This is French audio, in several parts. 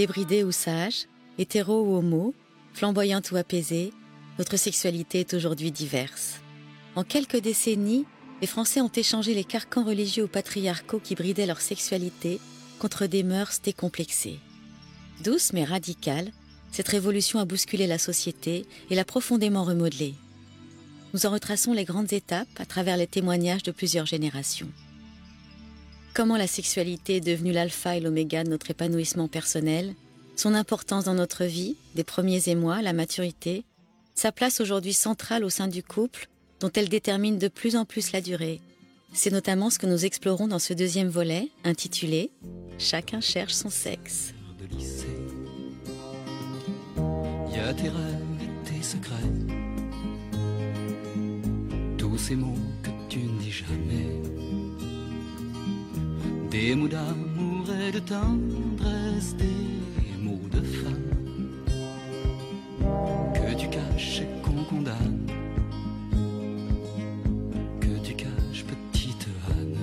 Débridée ou sage, hétéro ou homo, flamboyante ou apaisée, notre sexualité est aujourd'hui diverse. En quelques décennies, les Français ont échangé les carcans religieux ou patriarcaux qui bridaient leur sexualité contre des mœurs décomplexées. Douce mais radicale, cette révolution a bousculé la société et l'a profondément remodelée. Nous en retraçons les grandes étapes à travers les témoignages de plusieurs générations. Comment la sexualité est devenue l'alpha et l'oméga de notre épanouissement personnel, son importance dans notre vie, des premiers émois la maturité, sa place aujourd'hui centrale au sein du couple, dont elle détermine de plus en plus la durée. C'est notamment ce que nous explorons dans ce deuxième volet, intitulé Chacun cherche son sexe. Tes secrets, tous ces mots que tu ne dis jamais, des mots d'amour et de tendresse, des mots de femme que tu caches et qu'on condamne. Que tu caches, petite Anne.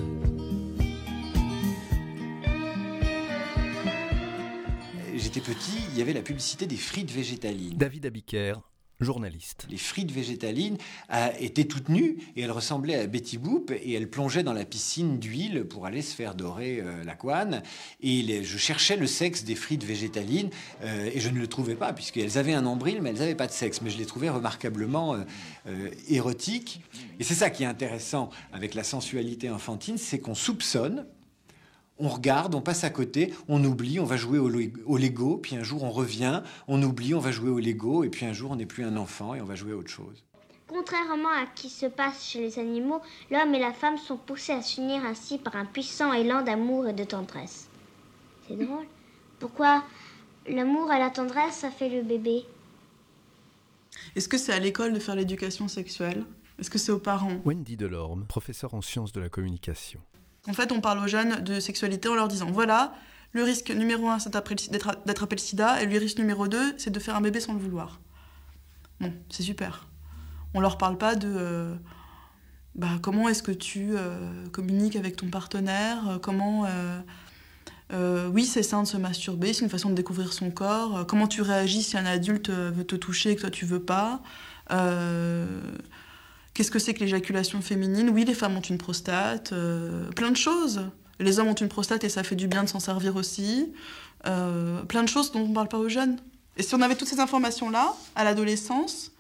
J'étais petit, il y avait la publicité des frites végétalines. David Abiker, journaliste. Les frites végétalines euh, étaient toutes nues et elles ressemblaient à Betty Boop et elles plongeaient dans la piscine d'huile pour aller se faire dorer euh, la couenne. Et je cherchais le sexe des frites végétalines euh, et je ne le trouvais pas puisqu'elles avaient un nombril mais elles n'avaient pas de sexe. Mais je les trouvais remarquablement érotiques. Et c'est ça qui est intéressant avec la sensualité enfantine, c'est qu'on soupçonne on regarde, on passe à côté, on oublie, on va jouer au, Lego- au Lego, puis un jour on revient, on oublie, on va jouer au Lego, et puis un jour on n'est plus un enfant et on va jouer à autre chose. Contrairement à ce qui se passe chez les animaux, l'homme et la femme sont poussés à s'unir ainsi par un puissant élan d'amour et de tendresse. C'est drôle. Pourquoi l'amour et la tendresse, ça fait le bébé? Est-ce que c'est à l'école de faire l'éducation sexuelle? Est-ce que c'est aux parents? Wendy Delorme, professeur en sciences de la communication. En fait, on parle aux jeunes de sexualité en leur disant voilà, le risque numéro un, c'est d'attraper le- sida, et le risque numéro deux, c'est de faire un bébé sans le vouloir. Bon, c'est super. On leur parle pas de euh, bah, comment est-ce que tu euh, communiques avec ton partenaire, euh, comment. oui, c'est sain de se masturber, c'est une façon de découvrir son corps. comment tu réagis si un adulte veut te toucher et que toi tu veux pas. Qu'est-ce que c'est que l'éjaculation féminine? Oui, les femmes ont une prostate, euh, plein de choses. Les hommes ont une prostate et ça fait du bien de s'en servir aussi. Euh, plein de choses dont on ne parle pas aux jeunes. Et si on avait toutes ces informations-là, à l'adolescence,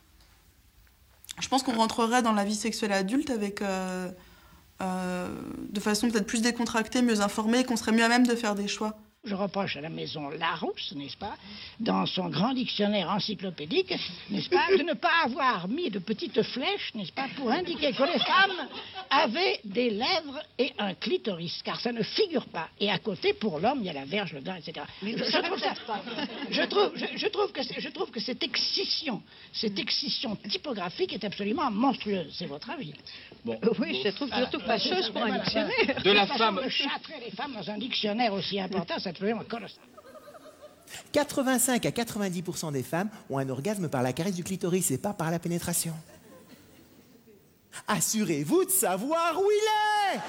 je pense qu'on rentrerait dans la vie sexuelle adulte avec, euh, de façon peut-être plus décontractée, mieux informée, qu'on serait mieux à même de faire des choix. Je reproche à la maison Larousse, n'est-ce pas, dans son grand dictionnaire encyclopédique, n'est-ce pas, de ne pas avoir mis de petites flèches, n'est-ce pas, pour indiquer que les femmes avaient des lèvres et un clitoris, car ça ne figure pas. Et à côté, pour l'homme, il y a la verge, le dent, etc. Je, je trouve ça- je trouve, je, je trouve que, je trouve que cette excision, cette excision typographique est absolument monstrueuse. C'est votre avis Oui, je trouve surtout fâcheuse pour un dictionnaire. De la femme. De châtrer les femmes dans un dictionnaire aussi important, c'est absolument colossal. 85 à 90% des femmes ont un orgasme par la caresse du clitoris et pas par la pénétration. Assurez-vous de savoir où il est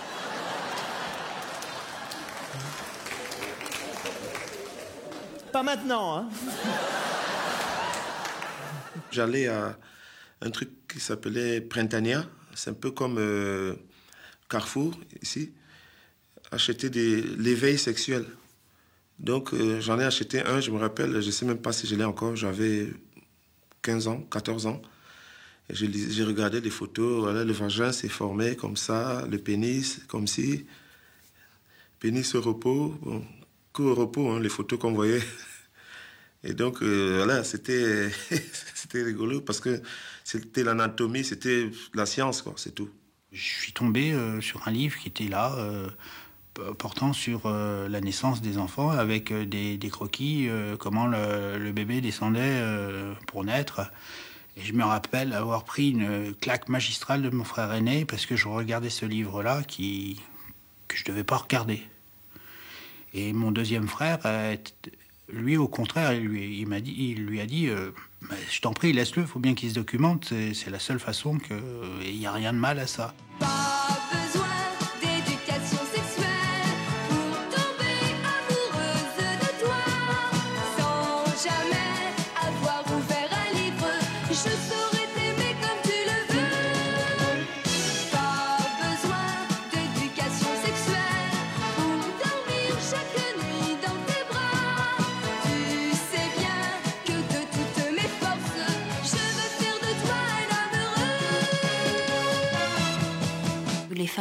Pas maintenant, hein J'allais à un truc qui s'appelait Printania. C'est un peu comme euh, Carrefour, ici. Acheter des, l'éveil sexuel. Donc, euh, j'en ai acheté un, je me rappelle, je ne sais même pas si je l'ai encore. J'avais 15 ans, 14 ans. J'ai regardé les photos. Le vagin s'est formé comme ça, le pénis, comme si. Pénis au repos. Bon, au repos, hein, les photos qu'on voyait. Et donc, euh, voilà, c'était rigolo parce que c'était l'anatomie, c'était la science, quoi, c'est tout. Je suis tombé euh, sur un livre qui était là, portant sur euh, la naissance des enfants, avec euh, des, croquis, euh, comment le, bébé descendait pour naître. Et je me rappelle avoir pris une claque magistrale de mon frère aîné parce que je regardais ce livre-là qui que je devais pas regarder. Et mon deuxième frère, lui, au contraire, il lui, il m'a dit, il lui a dit, je t'en prie, laisse-le, il faut bien qu'il se documente. C'est, la seule façon que, il n'y a rien de mal à ça.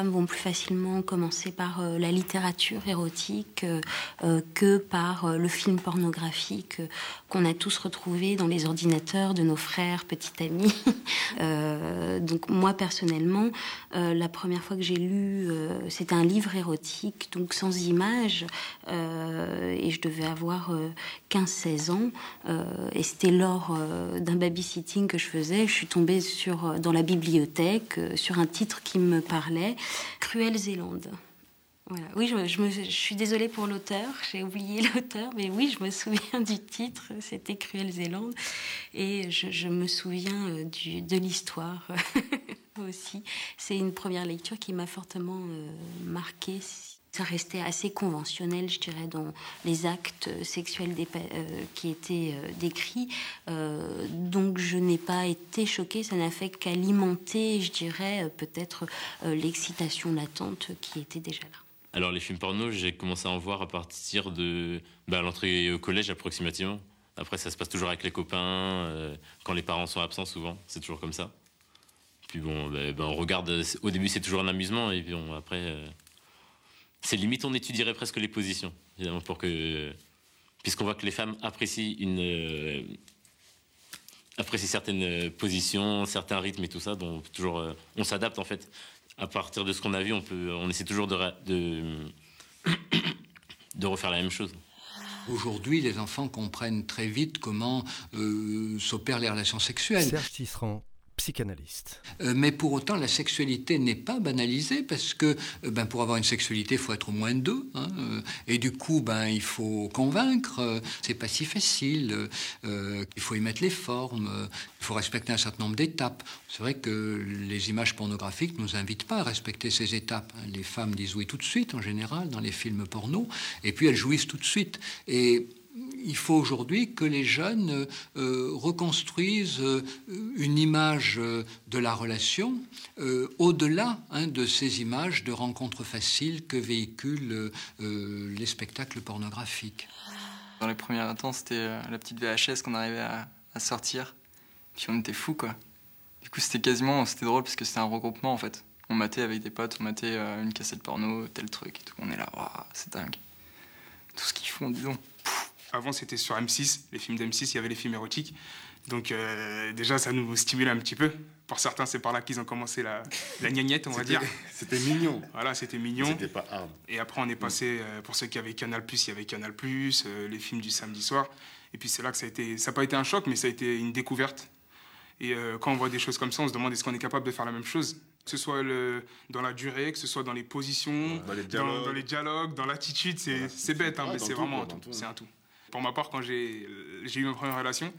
Vont plus facilement commencer par la littérature érotique que par le film pornographique qu'on a tous retrouvé dans les ordinateurs de nos frères, petits amis. donc moi personnellement, la première fois que j'ai lu, c'était un livre érotique, donc sans images, et je devais avoir 15-16 ans, et c'était lors d'un babysitting que je faisais. Je suis tombée sur, dans la bibliothèque sur un titre qui me parlait, Cruelle Zélande. Voilà. Oui, je, suis désolée pour l'auteur, j'ai oublié l'auteur, mais oui, je me souviens du titre, c'était Cruelle Zélande, et je, me souviens euh, de l'histoire aussi. C'est une première lecture qui m'a fortement euh, marquée ça restait assez conventionnel, je dirais, dans les actes sexuels euh, qui étaient euh, décrits. Euh, donc je n'ai pas été choquée, ça n'a fait qu'alimenter, je dirais, peut-être l'excitation latente qui était déjà là. Alors les films porno, j'ai commencé à en voir à partir de bah, l'entrée au collège approximativement. Après, ça se passe toujours avec les copains, quand les parents sont absents souvent, c'est toujours comme ça. Puis bon, bah, bah, on regarde, au début c'est toujours un amusement, et puis bon, après c'est limite on étudierait presque les positions, évidemment, pour que puisqu'on voit que les femmes apprécient une euh, apprécient certaines positions, certains rythmes et tout ça, donc toujours euh, on s'adapte en fait. À partir de ce qu'on a vu, on peut, on essaie toujours de de, refaire la même chose. Aujourd'hui, les enfants comprennent très vite comment euh, s'opèrent les relations sexuelles. Serge Tisserand, psychanalyste. Euh, mais pour autant, la sexualité n'est pas banalisée parce que euh, ben, pour avoir une sexualité, il faut être au moins deux. Hein, euh, et du coup, ben, il faut convaincre. c'est pas si facile. il faut y mettre les formes. il faut respecter un certain nombre d'étapes. C'est vrai que les images pornographiques ne nous invitent pas à respecter ces étapes. Hein. Les femmes disent oui tout de suite, en général, dans les films porno. Et puis elles jouissent tout de suite. Et il faut aujourd'hui que les jeunes euh, reconstruisent euh, une image euh, de la relation au-delà hein, de ces images de rencontres faciles que véhiculent les spectacles pornographiques. Dans les premiers temps, c'était la petite VHS qu'on arrivait à, sortir. Puis on était fous, quoi. Du coup, c'était quasiment, c'était drôle parce que c'était un regroupement, en fait. On matait avec des potes, on matait une cassette porno, tel truc et tout. On est là, c'est dingue. Tout ce qu'ils font, disons. Avant, c'était sur M6, les films d'M6, il y avait les films érotiques. Donc euh, déjà, ça nous stimulait un petit peu. Pour certains, c'est par là qu'ils ont commencé la, la gnangnette, on va dire. C'était mignon. Voilà, c'était mignon. C'était pas hard. Et après, on est passé, euh, pour ceux qui avaient Canal+, il y avait Canal+, euh, les films du samedi soir. Et puis c'est là que ça a été, ça n'a pas été un choc, mais ça a été une découverte. Et quand on voit des choses comme ça, on se demande est-ce qu'on est capable de faire la même chose? Que ce soit le, dans la durée, que ce soit dans les positions, dans les dialogues, dans, l'attitude, c'est bête, hein, mais c'est vraiment un tout. C'est un tout. Pour ma part, quand j'ai eu ma première relation,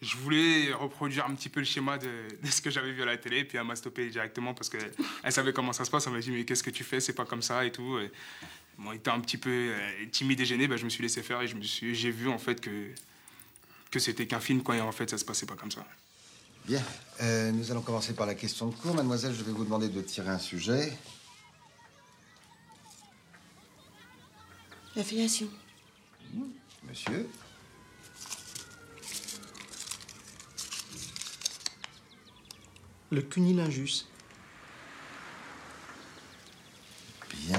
je voulais reproduire un petit peu le schéma de, ce que j'avais vu à la télé, puis elle m'a stoppé directement parce qu'elle savait comment ça se passe. Elle m'a dit Mais qu'est-ce que tu fais? C'est pas comme ça et tout. Et, bon, étant un petit peu euh, timide et gêné, ben, je me suis laissé faire et j'ai vu en fait que, que c'était qu'un film, quoi, et en fait, ça se passait pas comme ça. Bien, euh, nous allons commencer par la question de cours. Mademoiselle, je vais vous demander de tirer un sujet. L'affiliation. Monsieur Le cunilingus. Bien.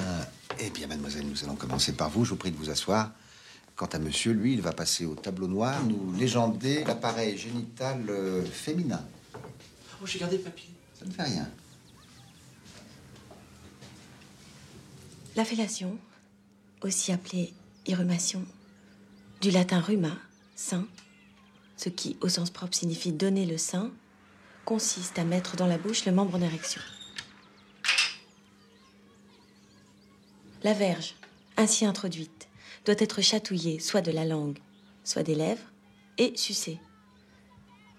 Eh bien, mademoiselle, nous allons commencer par vous. Je vous prie de vous asseoir. Quant à monsieur, lui, il va passer au tableau noir, nous légender l'appareil génital euh, féminin. Oh, j'ai gardé le papier. Ça ne fait rien. La fellation, aussi appelée irrumation, du latin ruma, sein, ce qui, au sens propre, signifie donner le sein, consiste à mettre dans la bouche le membre en érection. La verge, ainsi introduite, doit être chatouillée soit de la langue, soit des lèvres, et sucée.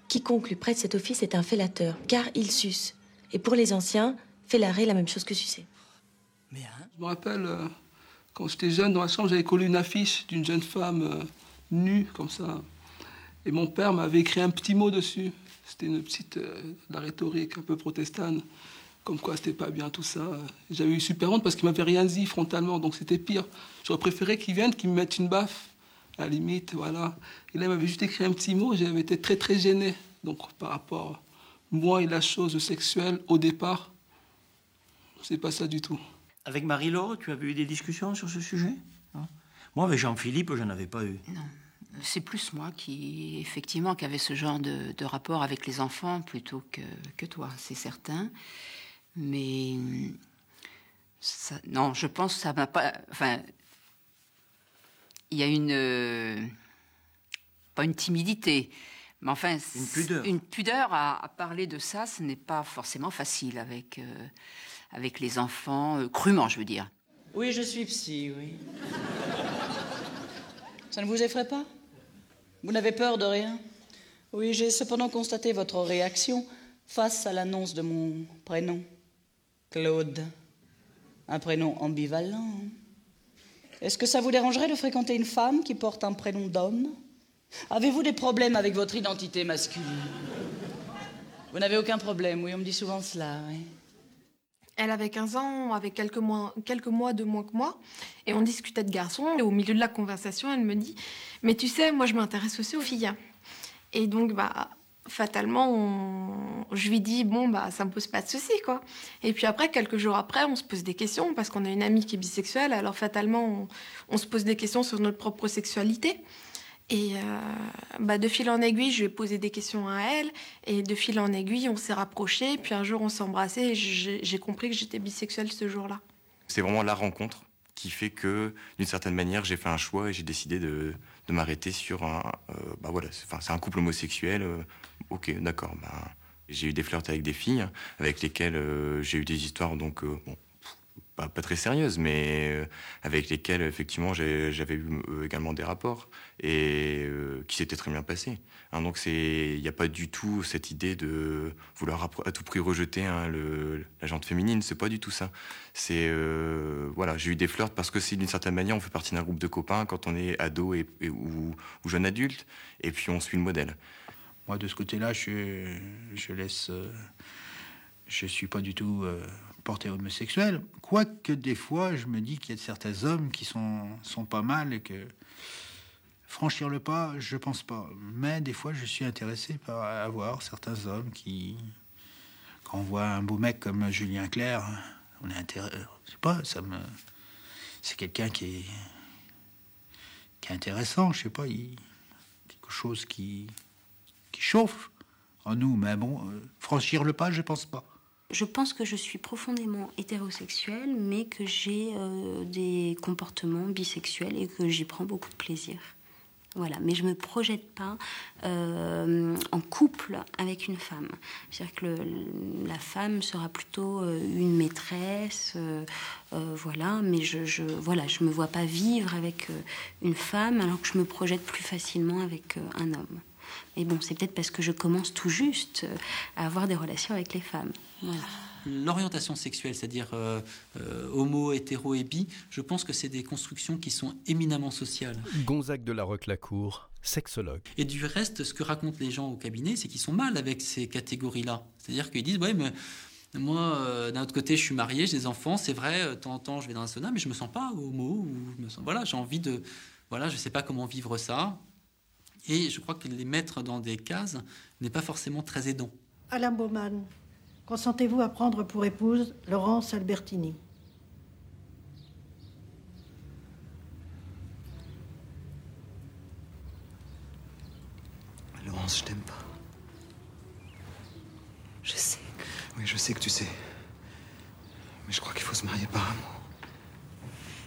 Quiconque lui prête cet office est un fellateur, car il suce. Et pour les anciens, fellarer la même chose que sucer. Mais hein, Je me rappelle, euh, quand j'étais jeune, dans la chambre, j'avais collé une affiche d'une jeune femme euh, nue, comme ça. Et mon père m'avait écrit un petit mot dessus. C'était une petite, euh, la rhétorique un peu protestante, comme quoi c'était pas bien tout ça. J'avais eu super honte parce qu'il m'avait rien dit frontalement, donc c'était pire. J'aurais préféré qu'il vienne, qu'il me mette une baffe, à la limite, voilà. Et là, il m'avait juste écrit un petit mot, j'avais été très très gêné. Donc par rapport moi et la chose sexuelle au départ, c'est pas ça du tout. Avec Marie-Laure, tu avais eu des discussions sur ce sujet? Moi, avec Jean-Philippe, je n'en avais pas eu. Non. C'est plus moi qui, effectivement, qui avait ce genre de, de rapport avec les enfants plutôt que, que toi, c'est certain. Mais ça, non, je pense que ça m'a pas. Enfin, il y a une. euh, pas une timidité, mais enfin. Une pudeur. Une pudeur à, à parler de ça, ce n'est pas forcément facile avec, euh, avec les enfants, euh, crûment, je veux dire. Oui, je suis psy, oui. Ça ne vous effraie pas? Vous n'avez peur de rien? Oui, j'ai cependant constaté votre réaction face à l'annonce de mon prénom. Claude. Un prénom ambivalent. Est-ce que ça vous dérangerait de fréquenter une femme qui porte un prénom d'homme? Avez-vous des problèmes avec votre identité masculine? Vous n'avez aucun problème, oui, on me dit souvent cela. Elle avait 15 ans, avait quelques mois, mois de moins que moi, et on discutait de garçons. Et au milieu de la conversation, elle me dit Mais tu sais, moi je m'intéresse aussi aux filles. Et donc, bah, fatalement, je lui dis Bon, bah, ça me pose pas de souci, quoi. Et puis après, quelques jours après, on se pose des questions, parce qu'on a une amie qui est bisexuelle, alors fatalement, on se pose des questions sur notre propre sexualité. Et euh, bah, de fil en aiguille, je lui ai posé des questions à elle. Et de fil en aiguille, on s'est rapprochés. Puis un jour, on s'est embrassés. Et j'ai compris que j'étais bisexuelle ce jour-là. C'est vraiment la rencontre qui fait que, d'une certaine manière, j'ai fait un choix et j'ai décidé de, de m'arrêter sur un. euh, bah voilà, c'est un couple homosexuel. euh, ok, d'accord. bah, j'ai eu des flirts avec des filles avec lesquelles j'ai eu des histoires, donc, bon, pas, très sérieuses, mais euh, avec lesquelles, effectivement, j'avais eu euh, également des rapports et euh, qui s'étaient très bien passés. Hein, donc, il n'y a pas du tout cette idée de vouloir à, tout prix rejeter hein, le, la jante féminine. C'est pas du tout ça. C'est voilà, j'ai eu des flirts parce que c'est d'une certaine manière, on fait partie d'un groupe de copains quand on est ado et, ou, jeune adulte, et puis on suit le modèle. Moi, de ce côté-là, je, je laisse. je suis pas du tout porté homosexuel. Quoique des fois, je me dis qu'il y a certains hommes qui sont, sont pas mal et que franchir le pas, je pense pas. Mais des fois, je suis intéressé par avoir certains hommes qui, quand on voit un beau mec comme Julien Clerc, on est intéressé. Je sais pas, ça me. C'est quelqu'un qui est, qui est intéressant, je sais pas, il, quelque chose qui, qui chauffe en nous. Mais bon, euh, franchir le pas, je pense pas. Je pense que je suis profondément hétérosexuelle, mais que j'ai euh, des comportements bisexuels et que j'y prends beaucoup de plaisir. Voilà, mais je me projette pas euh, en couple avec une femme. C'est-à-dire que la femme sera plutôt euh, une maîtresse, voilà. Mais je, je, voilà, je me vois pas vivre avec une femme, alors que je me projette plus facilement avec un homme. Mais bon, c'est peut-être parce que je commence tout juste euh, à avoir des relations avec les femmes. Voilà. L'orientation sexuelle, c'est-à-dire euh, euh, homo, hétéro et bi, je pense que c'est des constructions qui sont éminemment sociales. Gonzague de la Roque-Lacour, sexologue. Et du reste, ce que racontent les gens au cabinet, c'est qu'ils sont mal avec ces catégories-là. C'est-à-dire qu'ils disent, ouais, mais moi, euh, d'un autre côté, je suis marié, j'ai des enfants, c'est vrai, euh, de temps en temps, je vais dans un sauna, mais je me sens pas homo, ou je me sens, voilà, j'ai envie de, voilà, je sais pas comment vivre ça. Et je crois que les mettre dans des cases n'est pas forcément très aidant. Alain Baumann, consentez-vous à prendre pour épouse Laurence Albertini? Laurence, je t'aime pas. Je sais. Oui, je sais que tu sais. Mais je crois qu'il faut se marier par amour.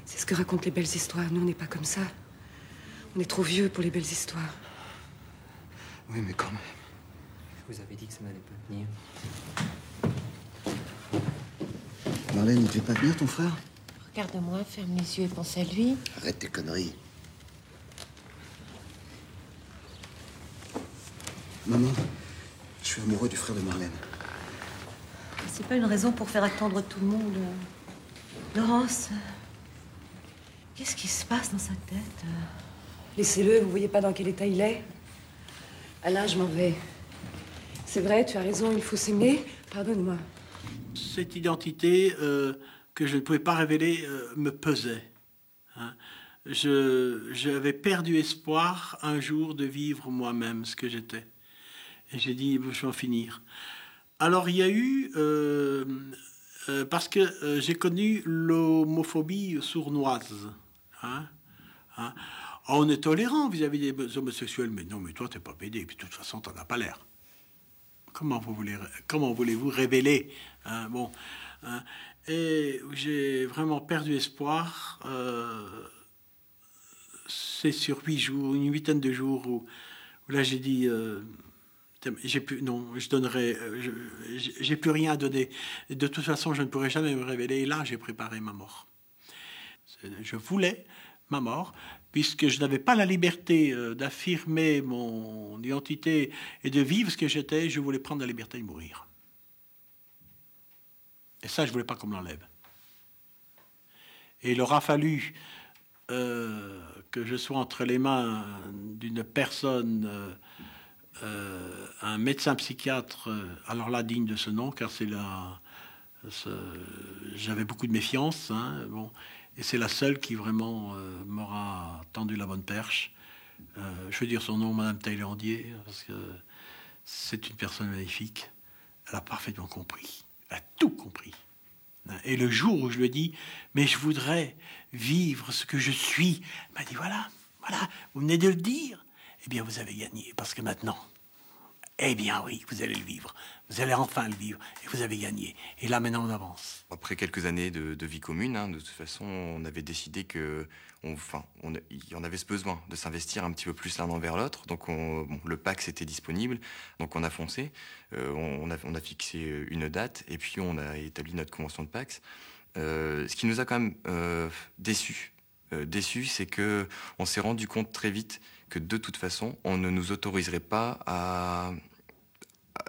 C'est ce que racontent les belles histoires. Nous, on n'est pas comme ça. On est trop vieux pour les belles histoires. Oui, mais quand même. Je vous avais dit que ça n'allait pas venir. Marlène, il te fait pas venir, ton frère? Regarde-moi, ferme les yeux et pense à lui. Arrête tes conneries. Maman, je suis amoureux du frère de Marlène. C'est pas une raison pour faire attendre tout le monde. Laurence, qu'est-ce qui se passe dans sa tête? Laissez-le, vous voyez pas dans quel état il est? Alain, je m'en vais. C'est vrai, tu as raison, il faut s'aimer. Pardonne-moi. Cette identité euh, que je ne pouvais pas révéler euh, me pesait. hein. J'avais perdu espoir un jour de vivre moi-même ce que j'étais. Et j'ai dit, je vais en finir. Alors il y a eu euh, parce que j'ai connu l'homophobie sournoise. Hein, hein. On est tolérant vis-à-vis des homosexuels, mais non, mais toi, t'es pas pédé, puis de toute façon, t'en as pas l'air. Comment, vous voulez, comment voulez-vous révéler hein, bon, hein? Et j'ai vraiment perdu espoir. Euh, c'est sur huit jours, une huitaine de jours où, là j'ai dit, euh, j'ai plus, non, je donnerai, euh, j'ai plus rien à donner. De toute façon, je ne pourrai jamais me révéler. Et là, j'ai préparé ma mort. Je voulais ma mort, puisque je n'avais pas la liberté euh, d'affirmer mon identité et de vivre ce que j'étais, je voulais prendre la liberté de mourir. Et ça, je voulais pas qu'on me l'enlève. Et il aura fallu euh, que je sois entre les mains d'une personne, euh, un médecin psychiatre, alors là digne de ce nom, car c'est là, j'avais beaucoup de méfiance. Hein, bon, et c'est la seule qui vraiment euh, m'aura tendu la bonne perche. Euh, je veux dire son nom, Madame Taillandier, parce que c'est une personne magnifique. Elle a parfaitement compris. Elle a tout compris. Et le jour où je lui ai dit, mais je voudrais vivre ce que je suis, elle m'a dit, voilà, voilà, vous venez de le dire. Eh bien, vous avez gagné, parce que maintenant, eh bien oui, vous allez le vivre. Vous allez enfin le vivre et vous avez gagné. Et là maintenant on avance. Après quelques années de, vie commune, hein, de toute façon, on avait décidé que, enfin, on, y en avait ce besoin de s'investir un petit peu plus l'un envers l'autre. Donc on, le Pax était disponible, donc on a foncé. Euh, on, a, fixé une date et puis on a établi notre convention de Pax. Euh, ce qui nous a quand même euh, déçus, déçu, c'est que on s'est rendu compte très vite que de toute façon, on ne nous autoriserait pas à,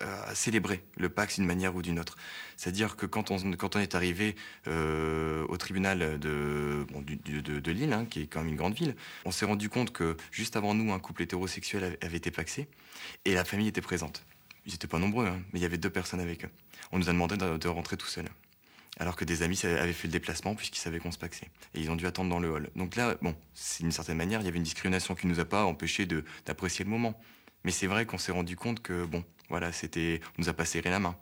à célébrer le Pax d'une manière ou d'une autre. C'est-à-dire que quand on, quand on est arrivé euh, au tribunal de, de, Lille, hein, qui est quand même une grande ville, on s'est rendu compte que juste avant nous, un couple hétérosexuel avait été paxé et la famille était présente. Ils n'étaient pas nombreux, hein, mais il y avait deux personnes avec eux. On nous a demandé de, rentrer tout seul. Alors que des amis avaient fait le déplacement puisqu'ils savaient qu'on se paxait. Et ils ont dû attendre dans le hall. Donc là, bon, d'une certaine manière, il y avait une discrimination qui ne nous a pas empêché d'apprécier le moment. Mais c'est vrai qu'on s'est rendu compte que, bon, voilà, c'était, on nous a pas serré la main.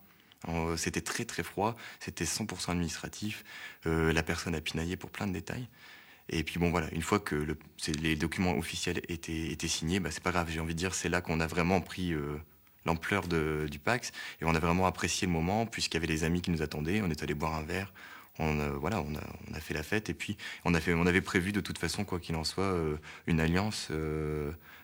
C'était très très froid, c'était 100% administratif. Euh, la personne a pinaillé pour plein de détails. Et puis bon voilà, une fois que le, les documents officiels étaient, étaient signés, bah, c'est pas grave. J'ai envie de dire, c'est là qu'on a vraiment pris euh, l'ampleur du Pax et on a vraiment apprécié le moment puisqu'il y avait les amis qui nous attendaient. On est allé boire un verre. On, voilà, on a, on a, fait la fête et puis on, a fait, on avait prévu de toute façon, quoi qu'il en soit, euh, une alliance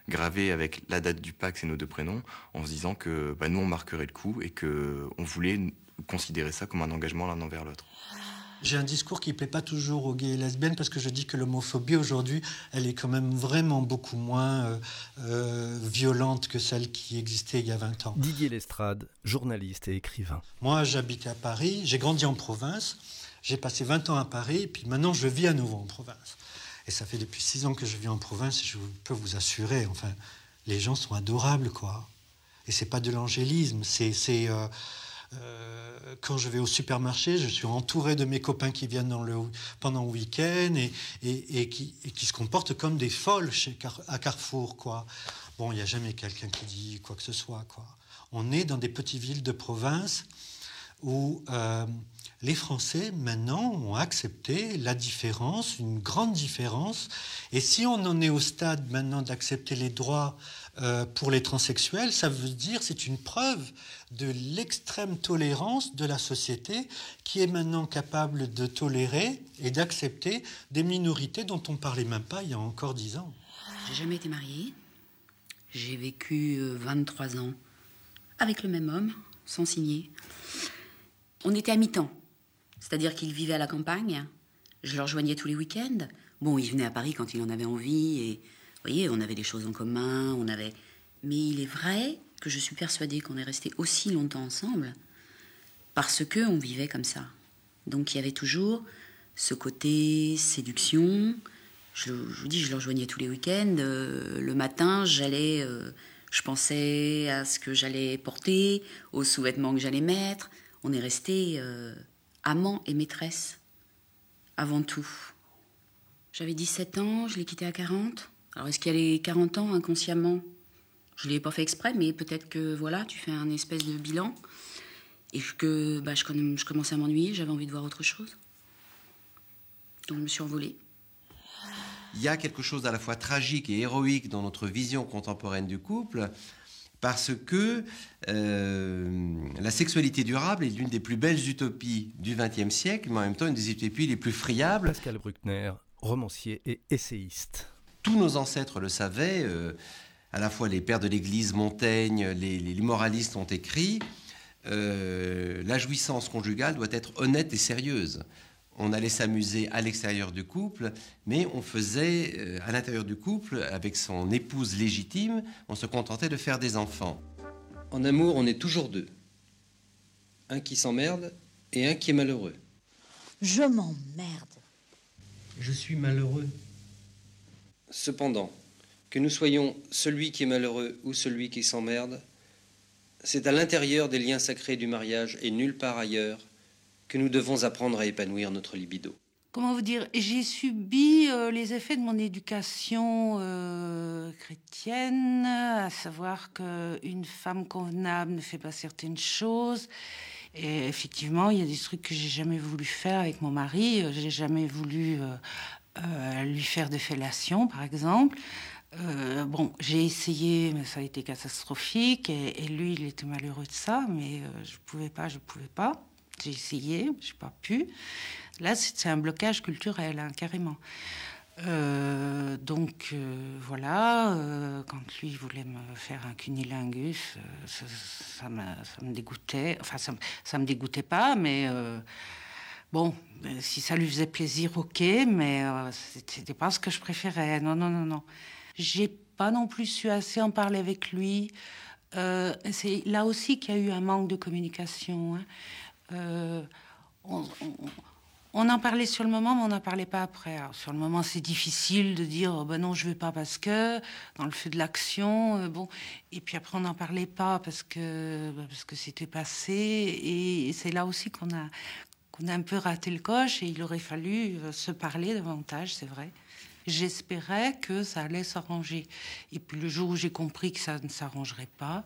gravé avec la date du Pax et nos deux prénoms, en se disant que bah, nous, on marquerait le coup et qu'on voulait considérer ça comme un engagement l'un envers l'autre. J'ai un discours qui ne plaît pas toujours aux gays et lesbiennes parce que je dis que l'homophobie aujourd'hui, elle est quand même vraiment beaucoup moins euh, euh, violente que celle qui existait il y a 20 ans. Didier Lestrade, journaliste et écrivain. Moi, j'habitais à Paris, j'ai grandi en province, j'ai passé 20 ans à Paris, puis maintenant je vis à nouveau en province. Et ça fait depuis six ans que je vis en province et je peux vous assurer, enfin, les gens sont adorables, quoi. Et c'est pas de l'angélisme, c'est. Euh, euh, quand je vais au supermarché, je suis entouré de mes copains qui viennent pendant le week-end et, qui, se comportent comme des folles à Carrefour, quoi. Bon, il n'y a jamais quelqu'un qui dit quoi que ce soit, quoi. On est dans des petites villes de province où euh, les Français maintenant ont accepté la différence, une grande différence. Et si on en est au stade maintenant d'accepter les droits euh, pour les transsexuels, ça veut dire c'est une preuve de l'extrême tolérance de la société qui est maintenant capable de tolérer et d'accepter des minorités dont on parlait même pas il y a encore dix ans. J'ai jamais été mariée. J'ai vécu 23 euh, ans avec le même homme, sans signer. On était à mi-temps. C'est-à-dire qu'il vivait à la campagne. Je le rejoignais tous les week-ends. Bon, il venait à Paris quand il en avait envie. Et vous voyez, on avait des choses en commun. On avait. Mais il est vrai que je suis persuadée qu'on est resté aussi longtemps ensemble parce que on vivait comme ça. Donc il y avait toujours ce côté séduction. Je, vous dis, je le rejoignais tous les week-ends. Euh, le matin, j'allais, euh, je pensais à ce que j'allais porter, aux sous-vêtements que j'allais mettre. On est resté euh, amant et maîtresse, avant tout. J'avais 17 ans, je l'ai quitté à 40. Alors est-ce qu'il y a les 40 ans inconsciemment? Je ne l'ai pas fait exprès, mais peut-être que voilà, tu fais un espèce de bilan. et que bah, je, je commençais à m'ennuyer, j'avais envie de voir autre chose. Donc je me suis envolée. Il y a quelque chose à la fois tragique et héroïque dans notre vision contemporaine du couple, parce que euh, la sexualité durable est l'une des plus belles utopies du XXe siècle, mais en même temps une des utopies les plus friables. Pascal Bruckner, romancier et essayiste. Tous nos ancêtres le savaient, euh, à la fois les pères de l'Église, Montaigne, les, les moralistes ont écrit, euh, la jouissance conjugale doit être honnête et sérieuse. On allait s'amuser à l'extérieur du couple, mais on faisait euh, à l'intérieur du couple, avec son épouse légitime, on se contentait de faire des enfants. En amour, on est toujours deux. Un qui s'emmerde et un qui est malheureux. Je m'emmerde. Je suis malheureux. Cependant, que nous soyons celui qui est malheureux ou celui qui s'emmerde, c'est à l'intérieur des liens sacrés du mariage et nulle part ailleurs que nous devons apprendre à épanouir notre libido. Comment vous dire J'ai subi euh, les effets de mon éducation euh, chrétienne, à savoir qu'une femme convenable ne fait pas certaines choses. Et effectivement, il y a des trucs que j'ai jamais voulu faire avec mon mari. Euh, J'ai jamais voulu lui faire des fellations, par exemple. Bon, j'ai essayé, mais ça a été catastrophique. Et, et lui, il était malheureux de ça, mais euh, je pouvais pas, je pouvais pas. J'ai essayé, j'ai pas pu. Là, c'est un blocage culturel, hein, carrément. Euh, donc euh, voilà, euh, quand lui voulait me faire un cunilingus, ça, me, dégoûtait. Enfin, ça, ça me dégoûtait pas, mais bon, si ça lui faisait plaisir, ok, mais c'était pas ce que je préférais. Non, non, non, non. J'ai pas non plus su assez en parler avec lui. C'est là aussi qu'il y a eu un manque de communication. hein. Euh, on, en parlait sur le moment, mais on n'en parlait pas après. Sur le moment, c'est difficile de dire oh, ben non, je veux pas parce que dans le feu de l'action, euh, bon. Et puis après, on n'en parlait pas parce que ben, parce que c'était passé. Et, c'est là aussi qu'on a qu'on a un peu raté le coche. Et il aurait fallu euh, se parler davantage, c'est vrai. J'espérais que ça allait s'arranger. Et puis le jour où j'ai compris que ça ne s'arrangerait pas,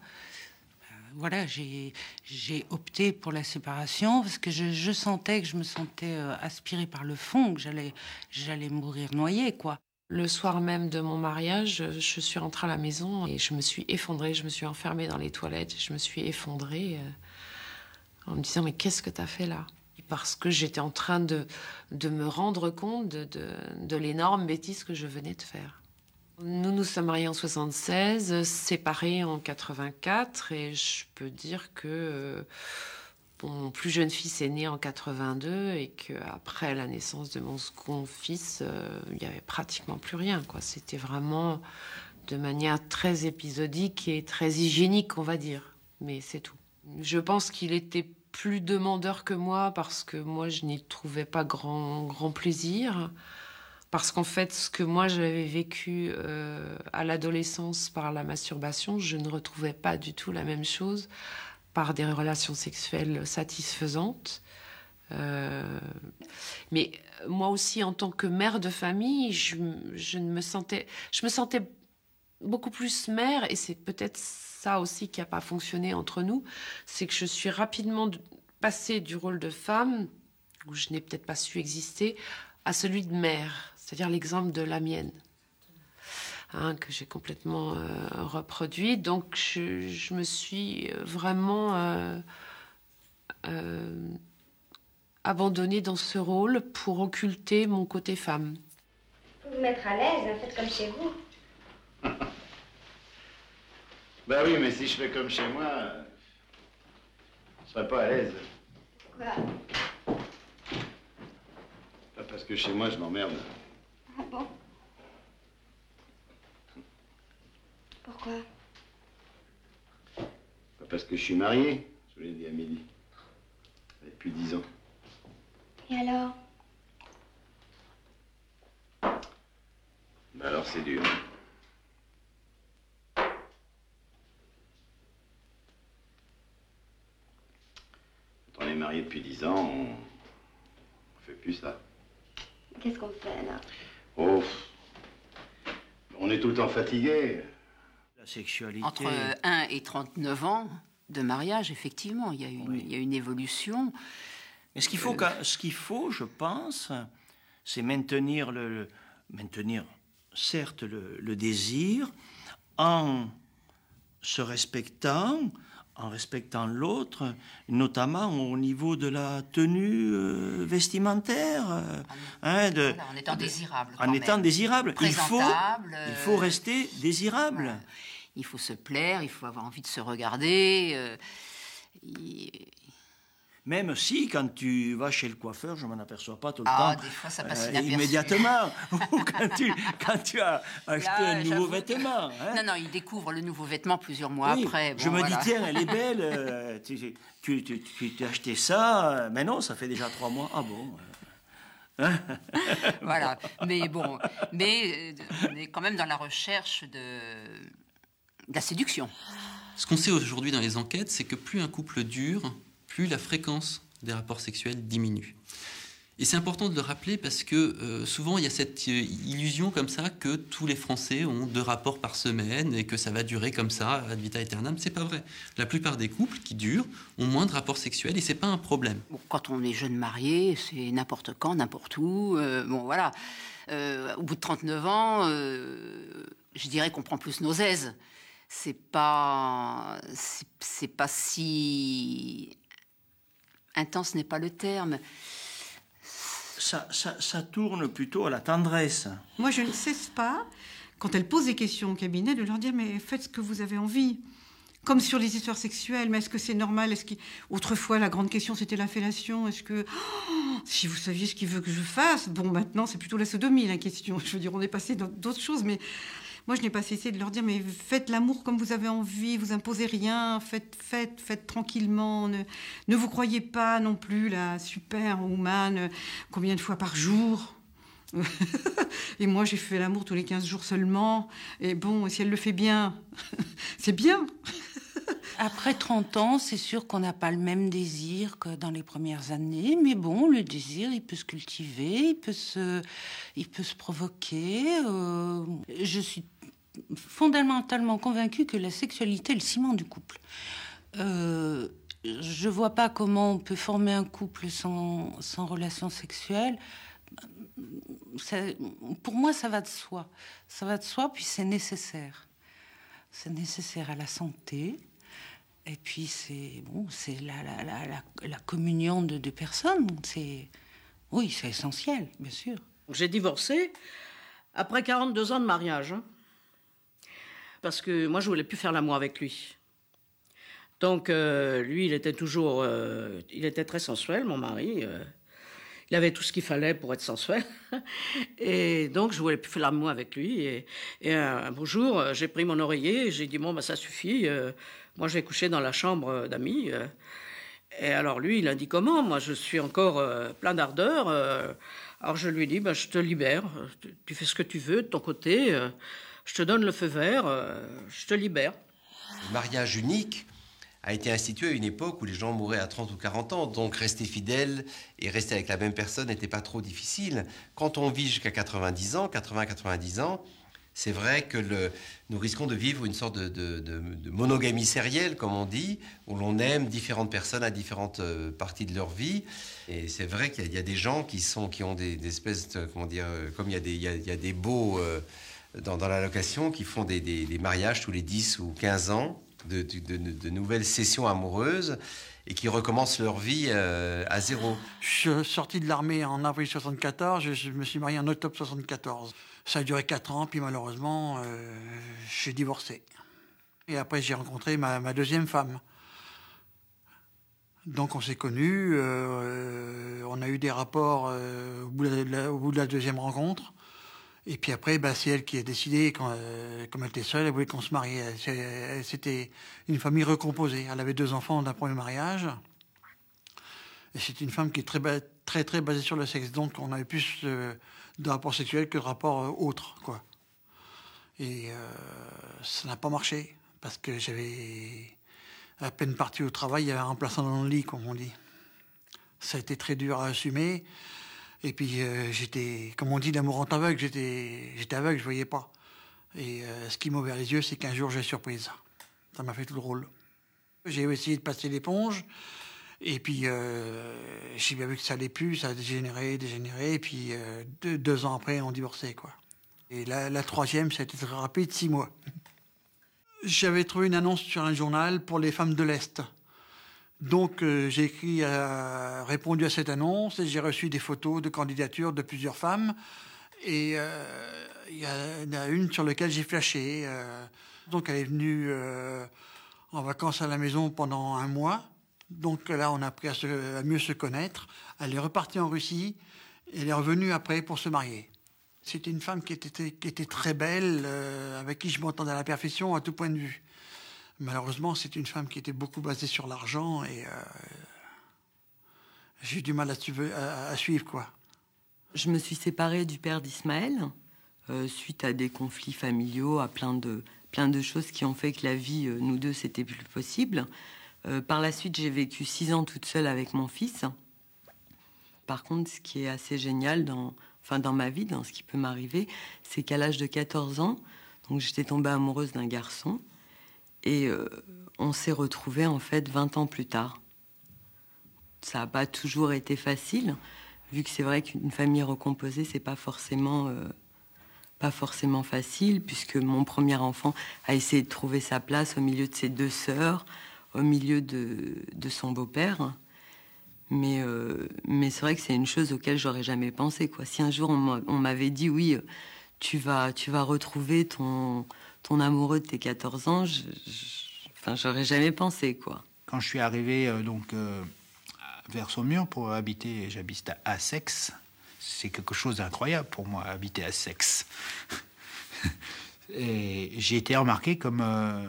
voilà, j'ai opté pour la séparation parce que je, je sentais que je me sentais euh, aspirée par le fond, que j'allais mourir noyée, quoi. Le soir même de mon mariage, je suis rentrée à la maison et je me suis effondrée. Je me suis enfermée dans les toilettes. Je me suis effondrée euh, en me disant Mais qu'est-ce que t'as fait là? Parce que j'étais en train de, de me rendre compte de, de l'énorme bêtise que je venais de faire. Nous nous sommes mariés en 76, séparés en 84, et je peux dire que euh, mon plus jeune fils est né en 82 et qu'après la naissance de mon second fils, euh, il n'y avait pratiquement plus rien. quoi. C'était vraiment de manière très épisodique et très hygiénique, on va dire. Mais c'est tout. Je pense qu'il était plus demandeur que moi parce que moi, je n'y trouvais pas grand, grand plaisir. Parce qu'en fait, ce que moi j'avais vécu euh, à l'adolescence par la masturbation, je ne retrouvais pas du tout la même chose par des relations sexuelles satisfaisantes. Euh, mais moi aussi, en tant que mère de famille, je, ne me sentais, je me sentais beaucoup plus mère, et c'est peut-être ça aussi qui n'a pas fonctionné entre nous, c'est que je suis rapidement de- passée du rôle de femme, où je n'ai peut-être pas su exister, à celui de mère, c'est-à-dire l'exemple de la mienne, hein, que j'ai complètement euh, reproduit. Donc je, je me suis vraiment euh, euh, abandonnée dans ce rôle pour occulter mon côté femme. Pour vous mettre à l'aise, hein, faites comme chez vous. Bah oui, mais si je fais comme chez moi, euh, je serais pas à l'aise. Quoi? Pas parce que chez moi, je m'emmerde. Ah bon Pourquoi? Pas parce que je suis marié, je vous l'ai dit à midi. Depuis dix ans. Et alors? Bah alors c'est dur. Quand on est marié depuis dix ans, on, on fait plus ça. Qu'est-ce qu'on fait alors Oh, on est tout le temps fatigué. La sexualité. Entre 1 et 39 ans, de mariage, effectivement, il y a une, il y a une évolution. Et ce qu'il faut, ce qu'il faut, je pense, c'est maintenir le, le- maintenir certes le, le désir en se respectant, en respectant l'autre, notamment au niveau de la tenue euh, vestimentaire, euh, hein, de- Voilà, en étant de- désirable. en étant désirable. Il faut, Présentable, il faut euh, rester désirable. Il faut se plaire, il faut avoir envie de se regarder. euh, il- Même si, quand tu vas chez le coiffeur, je m'en aperçois pas tout le Ah, temps. des fois, ça passe euh, immédiatement. Ou quand tu, quand tu as acheté Là, un nouveau vêtement. hein. Non, non, il découvre le nouveau vêtement plusieurs mois Oui, après. Bon, je me voilà. dis, tiens, elle est belle. euh, tu tu, tu, tu t'es acheté ça. euh, Mais non, ça fait déjà trois mois. Ah bon euh, hein voilà. Mais bon, mais on est quand même dans la recherche de, de la séduction. Ce qu'on sait aujourd'hui dans les enquêtes, c'est que plus un couple dure, plus la fréquence des rapports sexuels diminue. Et c'est important de le rappeler parce que euh, souvent il y a cette euh, illusion comme ça que tous les Français ont deux rapports par semaine et que ça va durer comme ça ad vita aeternam. C'est pas vrai. La plupart des couples qui durent ont moins de rapports sexuels et c'est pas un problème. Quand on est jeune marié, c'est n'importe quand, n'importe où. euh, bon, voilà. Au bout de 39 ans, je dirais qu'on prend plus nos aises. C'est pas, c'est pas si intense n'est pas le terme. ça, ça, ça tourne plutôt à la tendresse. Moi, je ne cesse pas, quand elles posent des questions au cabinet, de leur dire mais faites ce que vous avez envie. Comme sur les histoires sexuelles, mais est-ce que c'est normal? Est-ce Autrefois, la grande question, c'était la fellation. Est-ce que... Oh, si vous saviez ce qu'il veut que je fasse? Bon, maintenant, c'est plutôt la sodomie, la question. Je veux dire, on est passé dans d'autres choses, mais moi, je n'ai pas cessé de leur dire, mais faites l'amour comme vous avez envie, vous imposez rien, faites, faites, faites tranquillement. Ne, vous croyez pas non plus la superwoman, euh, combien de fois par jour et moi, j'ai fait l'amour tous les 15 jours seulement. Et bon, si elle le fait bien, c'est bien. Après 30 ans, c'est sûr qu'on n'a pas le même désir que dans les premières années, mais bon, le désir, il peut se cultiver, il peut se, il peut se provoquer. euh, je suis fondamentalement convaincue que la sexualité est le ciment du couple. Euh, je vois pas comment on peut former un couple sans, relation sexuelle. Pour moi, ça va de soi. Ça va de soi, puis c'est nécessaire. C'est nécessaire à la santé. Et puis c'est bon, c'est la, communion de deux personnes. Oui, c'est essentiel, bien sûr. J'ai divorcé après 42 ans de mariage. hein. Parce que moi, je voulais plus faire l'amour avec lui. Donc, euh, lui, il était toujours. euh, il était très sensuel, mon mari. euh, il avait tout ce qu'il fallait pour être sensuel. Et donc, je voulais plus faire l'amour avec lui. Et, un, beau jour, j'ai pris mon oreiller et j'ai dit Bon, bah, ça suffit. moi, je vais coucher dans la chambre d'amis. Et alors, lui, il a dit Comment? Moi, je suis encore plein d'ardeur. alors, je lui ai dit bah, Je te libère. Tu fais ce que tu veux de ton côté. Je te donne le feu vert. euh, je te libère. Le mariage unique a été institué à une époque où les gens mouraient à 30 ou 40 ans, donc rester fidèle et rester avec la même personne n'était pas trop difficile. Quand on vit jusqu'à 90 ans, 80-90 ans, c'est vrai que nous risquons de vivre une sorte de, monogamie sérielle, comme on dit, où l'on aime différentes personnes à différentes euh, parties de leur vie. Et c'est vrai qu'il y, a- des gens qui, sont, qui ont des, espèces de, comment dire, euh, comme il y a des, beaux dans, la location qui font des, mariages tous les 10 ou 15 ans, de, nouvelles sessions amoureuses, et qui recommencent leur vie euh, à zéro. Je suis sorti de l'armée en avril 74, je, je me suis marié en octobre 74. Ça a duré 4 ans, puis malheureusement, euh, j'ai divorcé. Et après, j'ai rencontré ma, deuxième femme. Donc on s'est connus, euh, on a eu des rapports euh, au bout de la deuxième rencontre. Et puis après, bah, c'est elle qui a décidé, euh, comme elle était seule, elle voulait qu'on se marie. C'était une famille recomposée. Elle avait deux enfants d'un premier mariage. Et c'est une femme qui est très, très, basée sur le sexe. Donc, on avait plus euh, de rapports sexuels que de rapports euh, autres, quoi. Et euh, ça n'a pas marché. Parce que j'avais à peine parti au travail, il y avait un remplaçant dans le lit, comme on dit. Ça a été très dur à assumer. Et puis, euh, j'étais, comme on dit, l'amour en aveugle, j'étais, j'étais aveugle, je voyais pas. Et euh, ce qui m'a ouvert les yeux, c'est qu'un jour, j'ai surprise. Ça m'a fait tout drôle. J'ai essayé de passer l'éponge. Et puis, euh, j'ai bien vu que ça allait plus, ça a dégénéré, dégénéré. Et puis, deux, deux, ans après, on divorçait, quoi. Et la, la troisième, ça a été très rapide, six mois. J'avais trouvé une annonce sur un journal pour les femmes de l'Est. Donc, euh, j'ai écrit, euh, répondu à cette annonce et j'ai reçu des photos de candidatures de plusieurs femmes. Et euh, il y, en a une sur laquelle j'ai flashé. donc, elle est venue en vacances à la maison pendant un mois. Donc là, on a appris à, mieux se connaître. Elle est repartie en Russie. Et elle est revenue après pour se marier. C'était une femme qui était, qui était très belle, avec qui je m'entendais à la perfection à tout point de vue. Malheureusement, c'est une femme qui était beaucoup basée sur l'argent et euh, j'ai eu du mal à, suivre quoi. Je me suis séparée du père d'Ismaël euh, suite à des conflits familiaux, à plein de, plein de choses qui ont fait que la vie, euh, nous deux, c'était plus possible. Par la suite, j'ai vécu six ans toute seule avec mon fils. Par contre, ce qui est assez génial dans, enfin, dans ma vie, dans ce qui peut m'arriver, c'est qu'à l'âge de 14 ans, j'étais tombée amoureuse d'un garçon et euh, on s'est retrouvés en fait 20 ans plus tard. Ça n'a pas toujours été facile, vu que c'est vrai qu'une famille recomposée, c'est pas forcément euh, pas forcément facile, puisque mon premier enfant a essayé de trouver sa place au milieu de ses deux sœurs, au milieu de, de son beau-père. Mais, euh, mais c'est vrai que c'est une chose auquel j'aurais jamais pensé. Quoi. Si un jour on m'avait dit oui, tu vas, tu vas retrouver ton, ton amoureux de tes 14 ans, enfin, j'aurais jamais pensé. quoi. Quand je suis arrivé euh, donc, euh, vers Saumur pour habiter, j'habite à c'est quelque chose d'incroyable pour moi, habiter à Sex. Et j'ai été remarqué comme euh,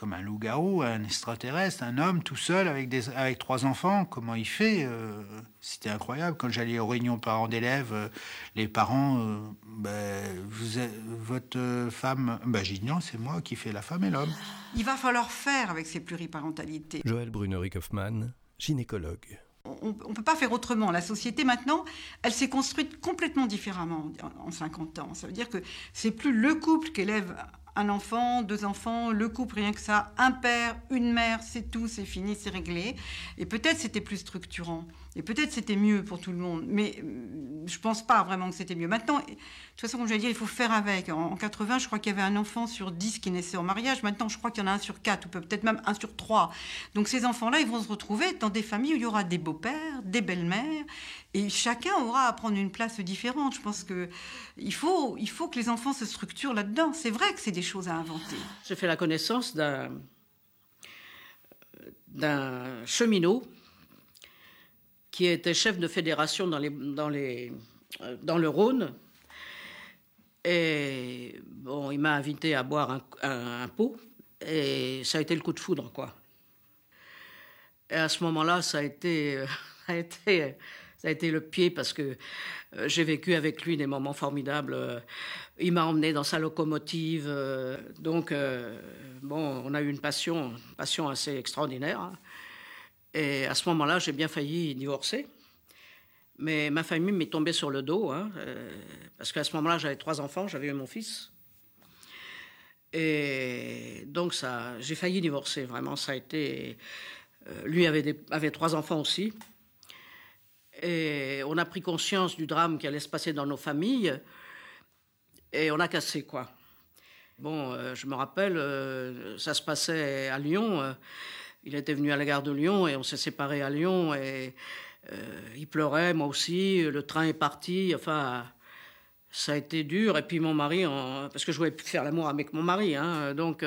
comme un loup-garou, un extraterrestre, un homme tout seul avec, des, avec trois enfants. Comment il fait euh, C'était incroyable. Quand j'allais aux réunions parents d'élèves, euh, les parents, euh, ben, vous êtes, votre femme, ben, j'ai dit non, c'est moi qui fais la femme et l'homme. Il va falloir faire avec ces pluriparentalités. Joël Brunerick-Hoffmann, gynécologue. On ne peut pas faire autrement. La société, maintenant, elle s'est construite complètement différemment en 50 ans. Ça veut dire que c'est plus le couple qui élève un enfant, deux enfants, le couple, rien que ça, un père, une mère, c'est tout, c'est fini, c'est réglé. Et peut-être c'était plus structurant. Et peut-être c'était mieux pour tout le monde. Mais je pense pas vraiment que c'était mieux. Maintenant, de toute façon, comme je vais dire, il faut faire avec. En, 80, je crois qu'il y avait un enfant sur 10 qui naissait en mariage. Maintenant, je crois qu'il y en a un sur 4, ou peut-être même un sur 3. Donc ces enfants-là, ils vont se retrouver dans des familles où il y aura des beaux-pères, des belles-mères. Et chacun aura à prendre une place différente. Je pense que il faut, il faut que les enfants se structurent là-dedans. C'est vrai que c'est des choses à inventer. J'ai fait la connaissance d'un cheminot qui était chef de fédération dans, les, dans, le Rhône. Et bon, il m'a invité à boire un, pot, et ça a été le coup de foudre, quoi. Et à ce moment-là, ça a été, ça a été, ça a été le pied parce que euh, j'ai vécu avec lui des moments formidables. Il m'a emmené dans sa locomotive, euh, donc euh, bon, on a eu une passion, une passion assez extraordinaire. Et à ce moment-là, j'ai bien failli divorcer. Mais ma famille m'est tombée sur le dos, hein, euh, parce qu'à ce moment-là, j'avais trois enfants, j'avais eu mon fils. Et donc, ça, j'ai failli divorcer, vraiment. Ça a été. Euh, lui avait, avait trois enfants aussi. Et on a pris conscience du drame qui allait se passer dans nos familles. Et on a cassé, quoi. Bon, euh, je me rappelle, ça se passait à Lyon. Euh, il était venu à la gare de Lyon et on s'est séparés à Lyon. Et il pleurait, moi aussi. Le train est parti. Enfin, ça a été dur. Et puis mon mari, parce que je voulais faire l'amour avec mon mari, hein, donc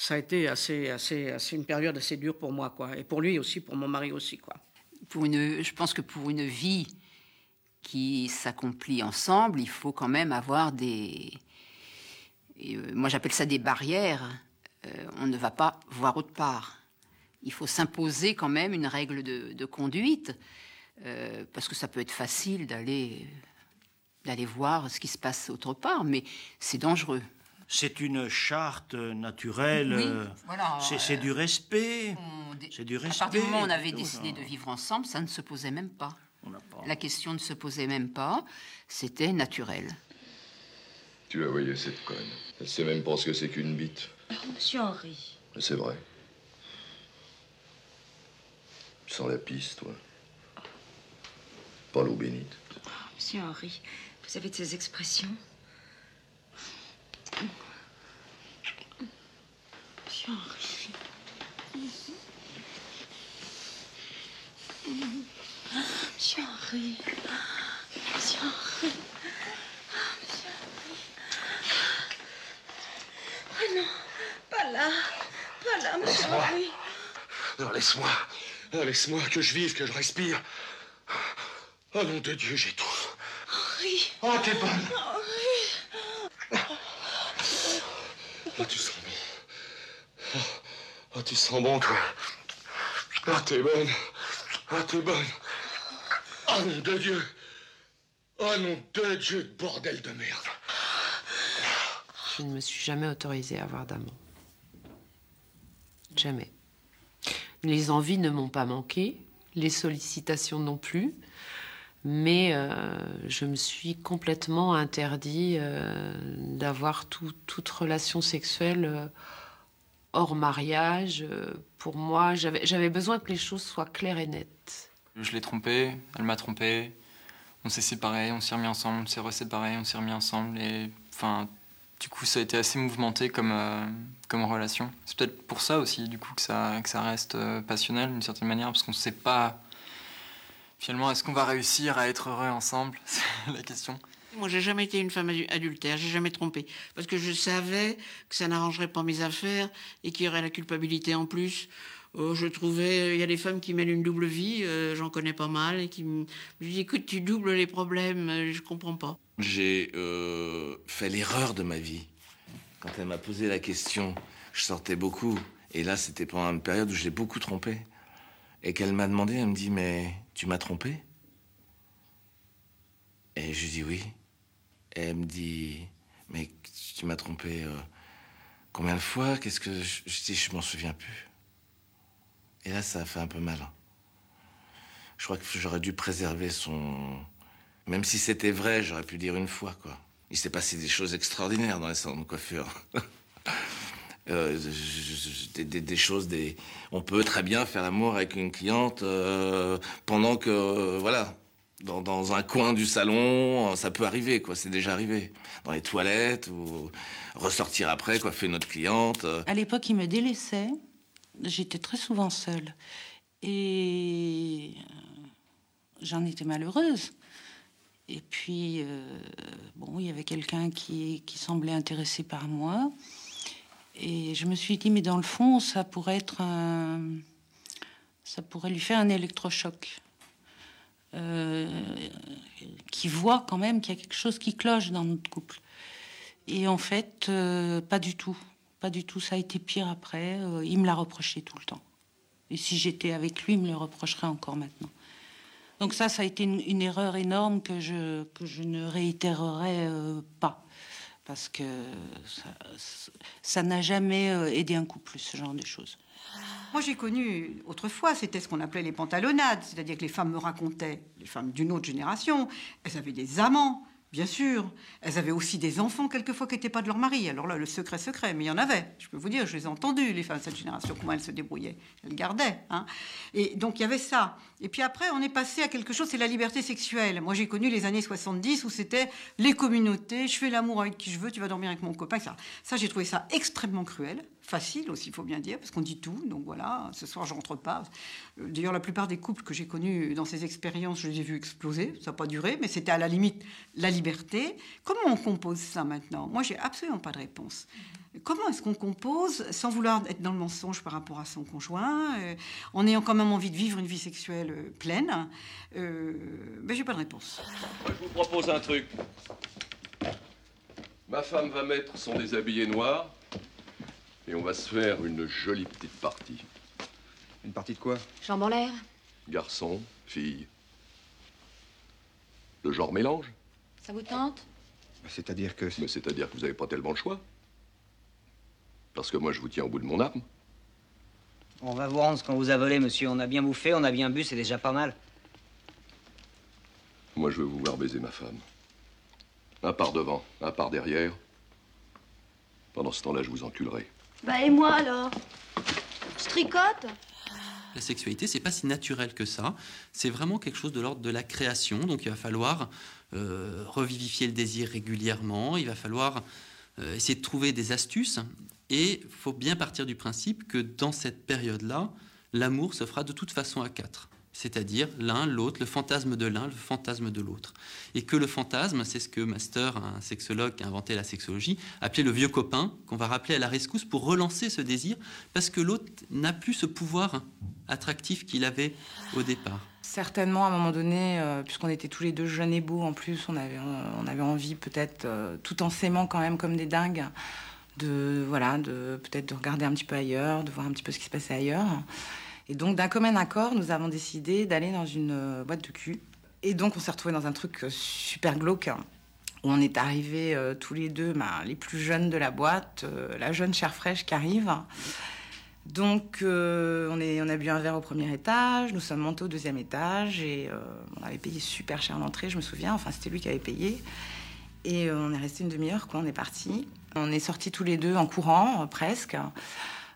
ça a été assez, assez, assez une période assez dure pour moi, quoi. Et pour lui aussi, pour mon mari aussi, quoi. Pour une, je pense que pour une vie qui s'accomplit ensemble, il faut quand même avoir des. Euh, moi, j'appelle ça des barrières. Euh, on ne va pas voir autre part. Il faut s'imposer quand même une règle de, de conduite, euh, parce que ça peut être facile d'aller d'aller voir ce qui se passe autre part, mais c'est dangereux. C'est une charte naturelle. Oui, voilà, c'est du respect. C'est du respect. À partir du moment où on avait décidé de vivre ensemble, ça ne se posait même pas. La question ne se posait même pas, c'était naturel. Tu la voyais, cette conne? Elle sait même pas ce que c'est qu'une bite. Oh, monsieur Henri. C'est vrai. Tu sens la pisse, toi Pas l'eau bénite. Monsieur Henri, vous avez de ces expressions Monsieur Henri. Monsieur Henri. Monsieur Henri. Ah, Monsieur Henri. Ah non, pas là. Pas là, Monsieur. Henri. Non, laisse-moi. Non, Laisse-moi que je vive, que je respire. Oh nom de Dieu, j'ai tout. Henri. Oh, t'es bonne. Henri. Oh, tu sens bon. Oh, oh, tu sens bon, toi. Oh, t'es bonne. Oh, t'es bonne. Oh, nom de Dieu. Oh, nom de Dieu, bordel de merde. Je ne me suis jamais autorisée à avoir d'amant. Jamais. Les envies ne m'ont pas manqué, les sollicitations non plus, mais euh, je me suis complètement interdit euh, d'avoir tout- toute relation sexuelle euh, hors mariage. Pour moi, j'avais besoin que les choses soient claires et nettes. Je l'ai trompée, elle m'a trompé. On s'est séparés, on s'est remis ensemble, on s'est reséparés, on s'est remis ensemble. Et enfin, du coup, ça a été assez mouvementé comme, euh, comme relation. C'est peut-être pour ça aussi, du coup, que ça, que ça reste euh, passionnel d'une certaine manière, parce qu'on ne sait pas. Finalement, est-ce qu'on va réussir à être heureux ensemble? C'est la question. Moi, j'ai jamais été une femme adu- adultère, j'ai jamais trompé. Parce que je savais que ça n'arrangerait pas mes affaires et qu'il y aurait la culpabilité en plus. Euh, je trouvais, il y a des femmes qui mènent une double vie, euh, j'en connais pas mal, et qui me je dis, écoute, tu doubles les problèmes, euh, je comprends pas. J'ai euh, fait l'erreur de ma vie. Quand elle m'a posé la question, je sortais beaucoup. Et là, c'était pendant une période où je l'ai beaucoup trompé. Et qu'elle m'a demandé, elle me dit, mais tu m'as trompé Et je lui dis oui. Et elle me dit, mais tu m'as trompé euh, combien de fois? Qu'est-ce que je, je je m'en souviens plus. Et là, ça a fait un peu mal. Je crois que j'aurais dû préserver son. Même si c'était vrai, j'aurais pu dire une fois, quoi. Il s'est passé des choses extraordinaires dans les salons de coiffure. Euh, des, choses, des... on peut très bien faire l'amour avec une cliente euh, pendant que, euh, voilà, dans, dans un coin du salon, ça peut arriver, quoi. C'est déjà arrivé. Dans les toilettes ou ressortir après, coiffer notre cliente. À l'époque, il me délaissait. J'étais très souvent seule. Et euh, j'en étais malheureuse. Et puis, euh, bon, il y avait quelqu'un qui, semblait intéressé par moi. Et je me suis dit, mais dans le fond, ça pourrait être un. Ça pourrait lui faire un électrochoc. Euh, qui voit quand même qu'il y a quelque chose qui cloche dans notre couple. Et en fait, pas du tout. Pas du tout. Ça a été pire après. Euh, il me l'a reproché tout le temps. Et si j'étais avec lui, il me le reprocherait encore maintenant. Donc ça, ça a été une, erreur énorme que je, que je ne réitérerai euh, pas. Parce que ça- ça n'a jamais euh, aidé un couple, ce genre de choses. Moi, j'ai connu autrefois, c'était ce qu'on appelait les pantalonnades, c'est-à-dire que les femmes me racontaient, les femmes d'une autre génération, elles avaient des amants, bien sûr. Elles avaient aussi des enfants, quelquefois, qui n'étaient pas de leur mari. Alors là, le secret, secret, mais il y en avait. Je peux vous dire, je les ai entendus, les femmes de cette génération, comment elles se débrouillaient. Elles gardaient. Hein. Et donc, il y avait ça. Et puis après, on est passé à quelque chose, c'est la liberté sexuelle. Moi, j'ai connu les années 70 où c'était les communautés, je fais l'amour avec qui je veux, tu vas dormir avec mon copain. Ça, j'ai trouvé ça extrêmement cruel. Facile aussi, il faut bien dire, parce qu'on dit tout. Donc voilà, ce soir, je rentre pas. Euh, D'ailleurs, la plupart des couples que j'ai connus dans ces expériences, je les ai vus exploser. Ça n'a pas duré, mais c'était à la limite la liberté. Comment on compose ça maintenant? Moi, j'ai absolument pas de réponse. Comment est-ce qu'on compose sans vouloir être dans le mensonge par rapport à son conjoint, euh, en ayant quand même envie de vivre une vie sexuelle euh, pleine euh, ben, J'ai pas de réponse. Je vous propose un truc. Ma femme va mettre son déshabillé noir et on va se faire une jolie petite partie. Une partie de quoi? Jambes en l'air Garçon, fille. Le genre mélange Ça vous tente? C'est-à-dire que. Mais c'est-à-dire que vous n'avez pas tellement le choix. Parce que moi, je vous tiens au bout de mon arme. On va vous rendre ce qu'on vous a volé, monsieur. On a bien bouffé, on a bien bu, c'est déjà pas mal. Moi, je veux vous voir baiser ma femme. Un par devant, un par derrière. Pendant ce temps-là, je vous enculerai. Bah et moi alors? Je tricote? La sexualité, c'est pas si naturel que ça. C'est vraiment quelque chose de l'ordre de la création. Donc il va falloir euh, revivifier le désir régulièrement. Il va falloir euh, essayer de trouver des astuces. Et il faut bien partir du principe que dans cette période-là, l'amour se fera de toute façon à quatre. C'est-à-dire l'un, l'autre, le fantasme de l'un, le fantasme de l'autre. Et que le fantasme, c'est ce que Master, un sexologue qui a inventé la sexologie, appelait le vieux copain, qu'on va rappeler à la rescousse pour relancer ce désir, parce que l'autre n'a plus ce pouvoir attractif qu'il avait au départ. Certainement, à un moment donné, euh, puisqu'on était tous les deux jeunes et beaux en plus, on avait, on avait envie peut-être, euh, tout en s'aimant quand même comme des dingues, de voilà, de peut-être de regarder un petit peu ailleurs, de voir un petit peu ce qui se passait ailleurs. Et donc, d'un commun accord, nous avons décidé d'aller dans une euh, boîte de cul. Et donc, on s'est retrouvés dans un truc euh, super glauque. hein, Où on est arrivés euh, tous les deux, ben, les plus jeunes de la boîte, la jeune chair fraîche qui arrive. Donc, on, a bu un verre au premier étage, nous sommes montés au deuxième étage et on avait payé super cher l'entrée, je me souviens. Enfin, c'était lui qui avait payé. Et on est resté une demi-heure, quoi, on est parti. On est sortis tous les deux en courant, presque,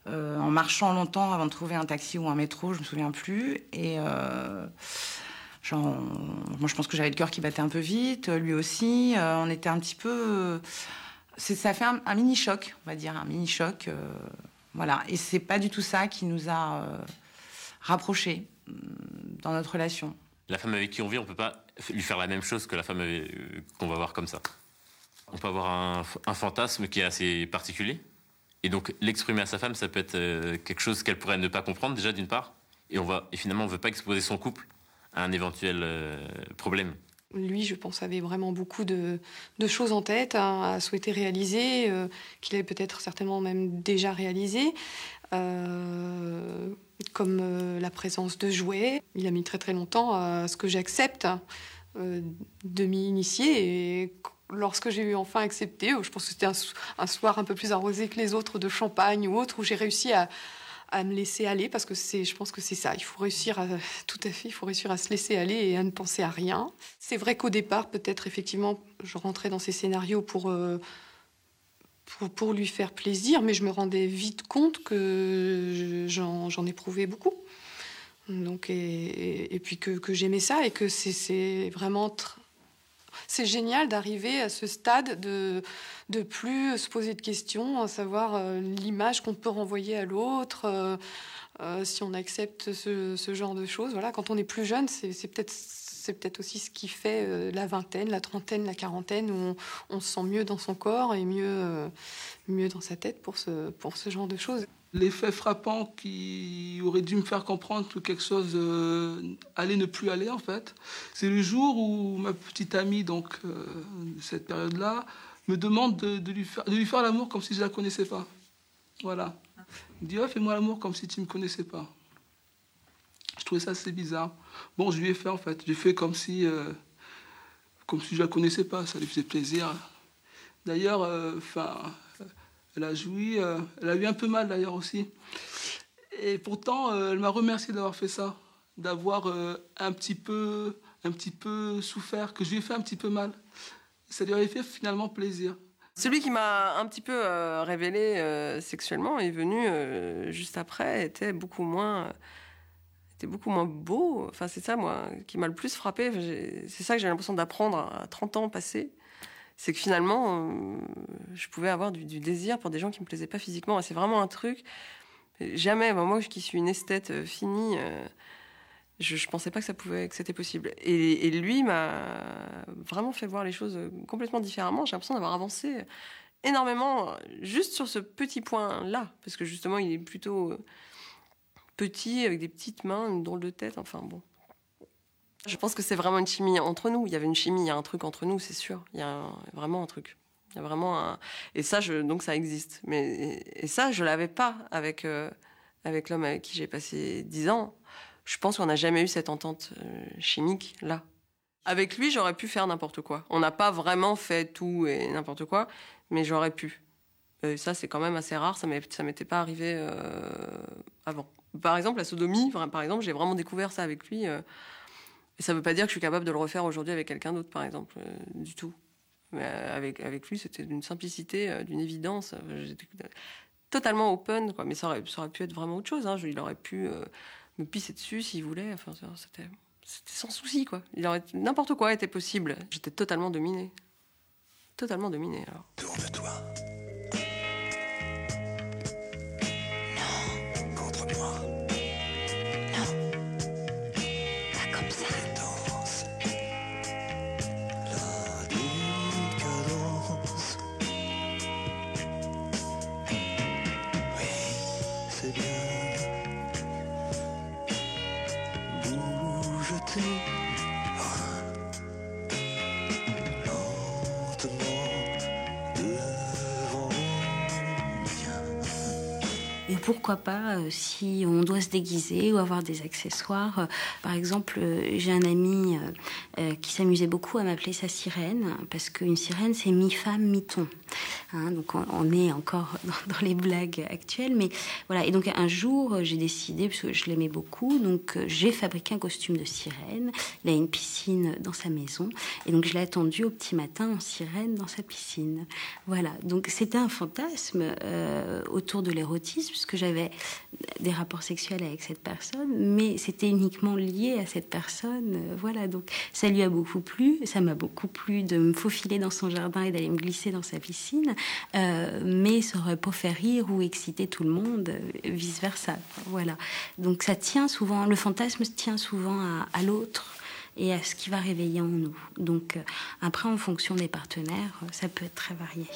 euh, en marchant longtemps avant de trouver un taxi ou un métro, je me souviens plus. Et euh, genre, moi, je pense que j'avais le cœur qui battait un peu vite, lui aussi. Euh, on était un petit peu. ça fait un, mini choc, on va dire, un mini choc. voilà. Et c'est pas du tout ça qui nous a rapprochés hum, dans notre relation. La femme avec qui on vit, on peut pas lui faire la même chose que la femme qu'on va voir comme ça. On peut avoir un fantasme qui est assez particulier. Et donc, l'exprimer à sa femme, ça peut être euh, quelque chose qu'elle pourrait ne pas comprendre, déjà, d'une part. Et, on va, et finalement, on ne veut pas exposer son couple à un éventuel euh, problème. Lui, je pense, avait vraiment beaucoup de, choses en tête hein, à souhaiter réaliser, euh, qu'il avait peut-être certainement même déjà réalisé, comme la présence de jouets. Il a mis très très longtemps à ce que j'accepte de m'y initier et lorsque j'ai eu enfin accepté, je pense que c'était un, so- un soir un peu plus arrosé que les autres de champagne ou autre, où j'ai réussi à, me laisser aller parce que c'est, je pense que c'est ça. Il faut réussir à, tout à fait, il faut réussir à se laisser aller et à ne penser à rien. C'est vrai qu'au départ, peut-être effectivement, je rentrais dans ces scénarios pour, euh, pour, lui faire plaisir, mais je me rendais vite compte que je- j'en, éprouvais beaucoup. Donc, et, puis que, j'aimais ça et que c'est, vraiment c'est génial d'arriver à ce stade de de plus se poser de questions, à savoir euh, l'image qu'on peut renvoyer à l'autre, euh, euh, si on accepte ce, ce genre de choses. Voilà, quand on est plus jeune, c'est c'est peut-être c'est peut-être aussi ce qui fait euh, la vingtaine, la trentaine, la quarantaine, où on, se sent mieux dans son corps et mieux euh, mieux dans sa tête pour ce pour ce genre de choses. L'effet frappant qui aurait dû me faire comprendre que quelque chose euh, allait ne plus aller, en fait, c'est le jour où ma petite amie, donc, euh, cette période-là, me demande de, lui faire, de lui faire l'amour comme si je la connaissais pas. Voilà. Il me dit, oh, fais-moi l'amour comme si tu me connaissais pas. Je trouvais ça assez bizarre. Bon, je lui ai fait, en fait. J'ai fait comme si, euh, comme si je la connaissais pas. Ça lui faisait plaisir. D'ailleurs, euh, enfin, elle a joui, euh, elle a eu un peu mal d'ailleurs aussi. Et pourtant, elle m'a remercié d'avoir fait ça, d'avoir un petit peu, un petit peu souffert, que je lui ai fait un petit peu mal. Ça lui avait fait finalement plaisir. Celui qui m'a un petit peu révélé sexuellement est venu juste après, était beaucoup moins, était beaucoup moins beau. Enfin, c'est ça, moi, qui m'a le plus frappé. C'est ça que j'ai l'impression d'apprendre à 30 ans passés. C'est que finalement, euh, je pouvais avoir du, désir pour des gens qui me plaisaient pas physiquement. C'est vraiment un truc. Jamais, moi, qui suis une esthète euh, finie, euh, je, je pensais pas que ça pouvait, que c'était possible. Et, lui m'a vraiment fait voir les choses complètement différemment. J'ai l'impression d'avoir avancé énormément juste sur ce petit point-là, parce que justement, il est plutôt petit, avec des petites mains, une drôle de tête. Enfin bon. Je pense que c'est vraiment une chimie entre nous. Il y avait une chimie, il y a un truc entre nous, c'est sûr. Il y a vraiment un truc. Il y a vraiment un... Et ça, donc ça existe. Mais et, et ça, je l'avais pas avec euh, avec l'homme avec qui j'ai passé dix ans. Je pense qu'on n'a jamais eu cette entente euh, chimique là. Avec lui, j'aurais pu faire n'importe quoi. On n'a pas vraiment fait tout et n'importe quoi, mais j'aurais pu. Euh, ça, c'est quand même assez rare. Ça ça m'était pas arrivé euh, avant. Par exemple, la sodomie, par exemple, j'ai vraiment découvert ça avec lui. euh, et ça veut pas dire que je suis capable de le refaire aujourd'hui avec quelqu'un d'autre, par exemple, euh, du tout. Mais euh, avec, avec lui, c'était d'une simplicité, d'une évidence. J'étais totalement open, quoi. Mais ça aurait, pu être vraiment autre chose. Hein. Il aurait pu me pisser dessus s'il voulait. Enfin, c'était, sans souci, quoi. Il aurait, n'importe quoi était possible. J'étais totalement dominée. Totalement dominée, alors. Tourne Et pourquoi pas, euh, si on doit se déguiser ou avoir des accessoires. euh, par exemple, euh, j'ai un ami qui s'amusait beaucoup à m'appeler sa sirène, parce qu'une sirène, c'est mi-femme, mi-ton. Hein, donc on, est encore dans, les blagues actuelles. Mais voilà. Et donc un jour, euh, j'ai décidé, parce que je l'aimais beaucoup, donc euh, j'ai fabriqué un costume de sirène. Il a une piscine dans sa maison. Et donc je l'ai attendu au petit matin en sirène dans sa piscine. Voilà. Donc c'était un fantasme euh, autour de l'érotisme, puisque j'avais des rapports sexuels avec cette personne, mais c'était uniquement lié à cette personne. voilà. Donc ça lui a beaucoup plu. Ça m'a beaucoup plu de me faufiler dans son jardin et d'aller me glisser dans sa piscine. Euh, mais ça aurait pas fait rire ou exciter tout le monde, vice versa. Voilà. Donc ça tient souvent, le fantasme tient souvent à, à l'autre et à ce qui va réveiller en nous. Donc euh, après, en fonction des partenaires, euh, ça peut être très varié.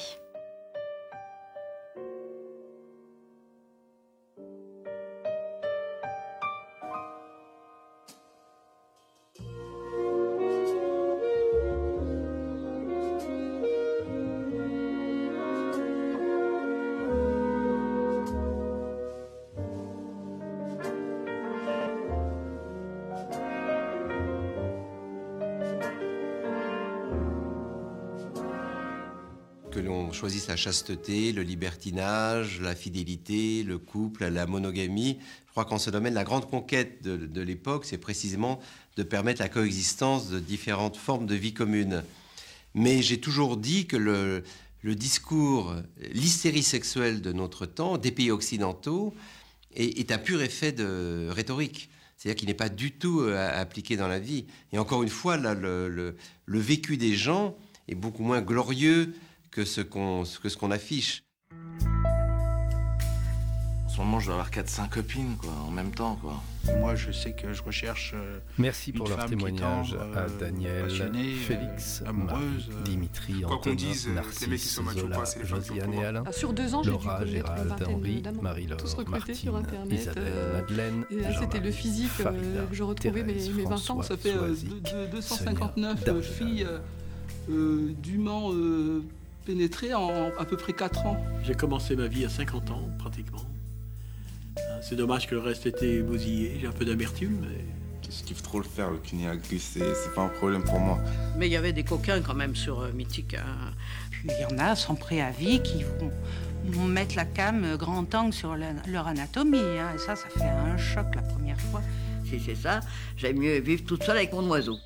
La chasteté, le libertinage, la fidélité, le couple, la monogamie. Je crois qu'en ce domaine, la grande conquête de, l'époque, c'est précisément de permettre la coexistence de différentes formes de vie commune. Mais j'ai toujours dit que le, discours, l'hystérie sexuelle de notre temps, des pays occidentaux, est, un pur effet de rhétorique. C'est-à-dire qu'il n'est pas du tout euh, appliqué dans la vie. Et encore une fois, là, le vécu des gens est beaucoup moins glorieux que ce qu'on que ce qu'on affiche. En ce moment, je dois avoir 4-5 copines, quoi, en même temps, quoi. Moi, je sais que je recherche. euh, Merci pour une leur témoignage à euh, Daniel, passionnée, euh, Félix, amoureuse, Marie, Dimitri, quoi qu'on Antonin, dise, que les mecs qui Narcisse, Zola, pas, c'est les femmes qui ont le Josiane et. Alain, Ah, sur deux ans, j'ai dû Laura, Gérald, Henri, Marie-Laure, tous recrutés sur Martine, Internet, Isabelle, euh, Madeleine, et là, c'était le physique euh, Farida, que je retrouvais mes, Thérèse, mes 20 ans. Ça fait euh, Soazic, de- de- Sonia, 259 Dargelan. filles euh, euh, dûment pénétrées en à peu près 4 ans. J'ai commencé ma vie à 50 ans, pratiquement. Euh, C'est dommage que le reste était bousillé. J'ai un peu d'amertume, mais... Je kiffe trop le faire, le cuniagus, c'est c'est pas un problème pour moi. Mais il y avait des coquins quand même sur euh, Mythique. hein. Puis il y en a sans préavis qui vont, vont mettre la cam euh, grand angle sur la- leur anatomie. hein. Et ça, ça fait un choc la première fois. Si c'est ça, j'aime mieux vivre toute seule avec mon oiseau.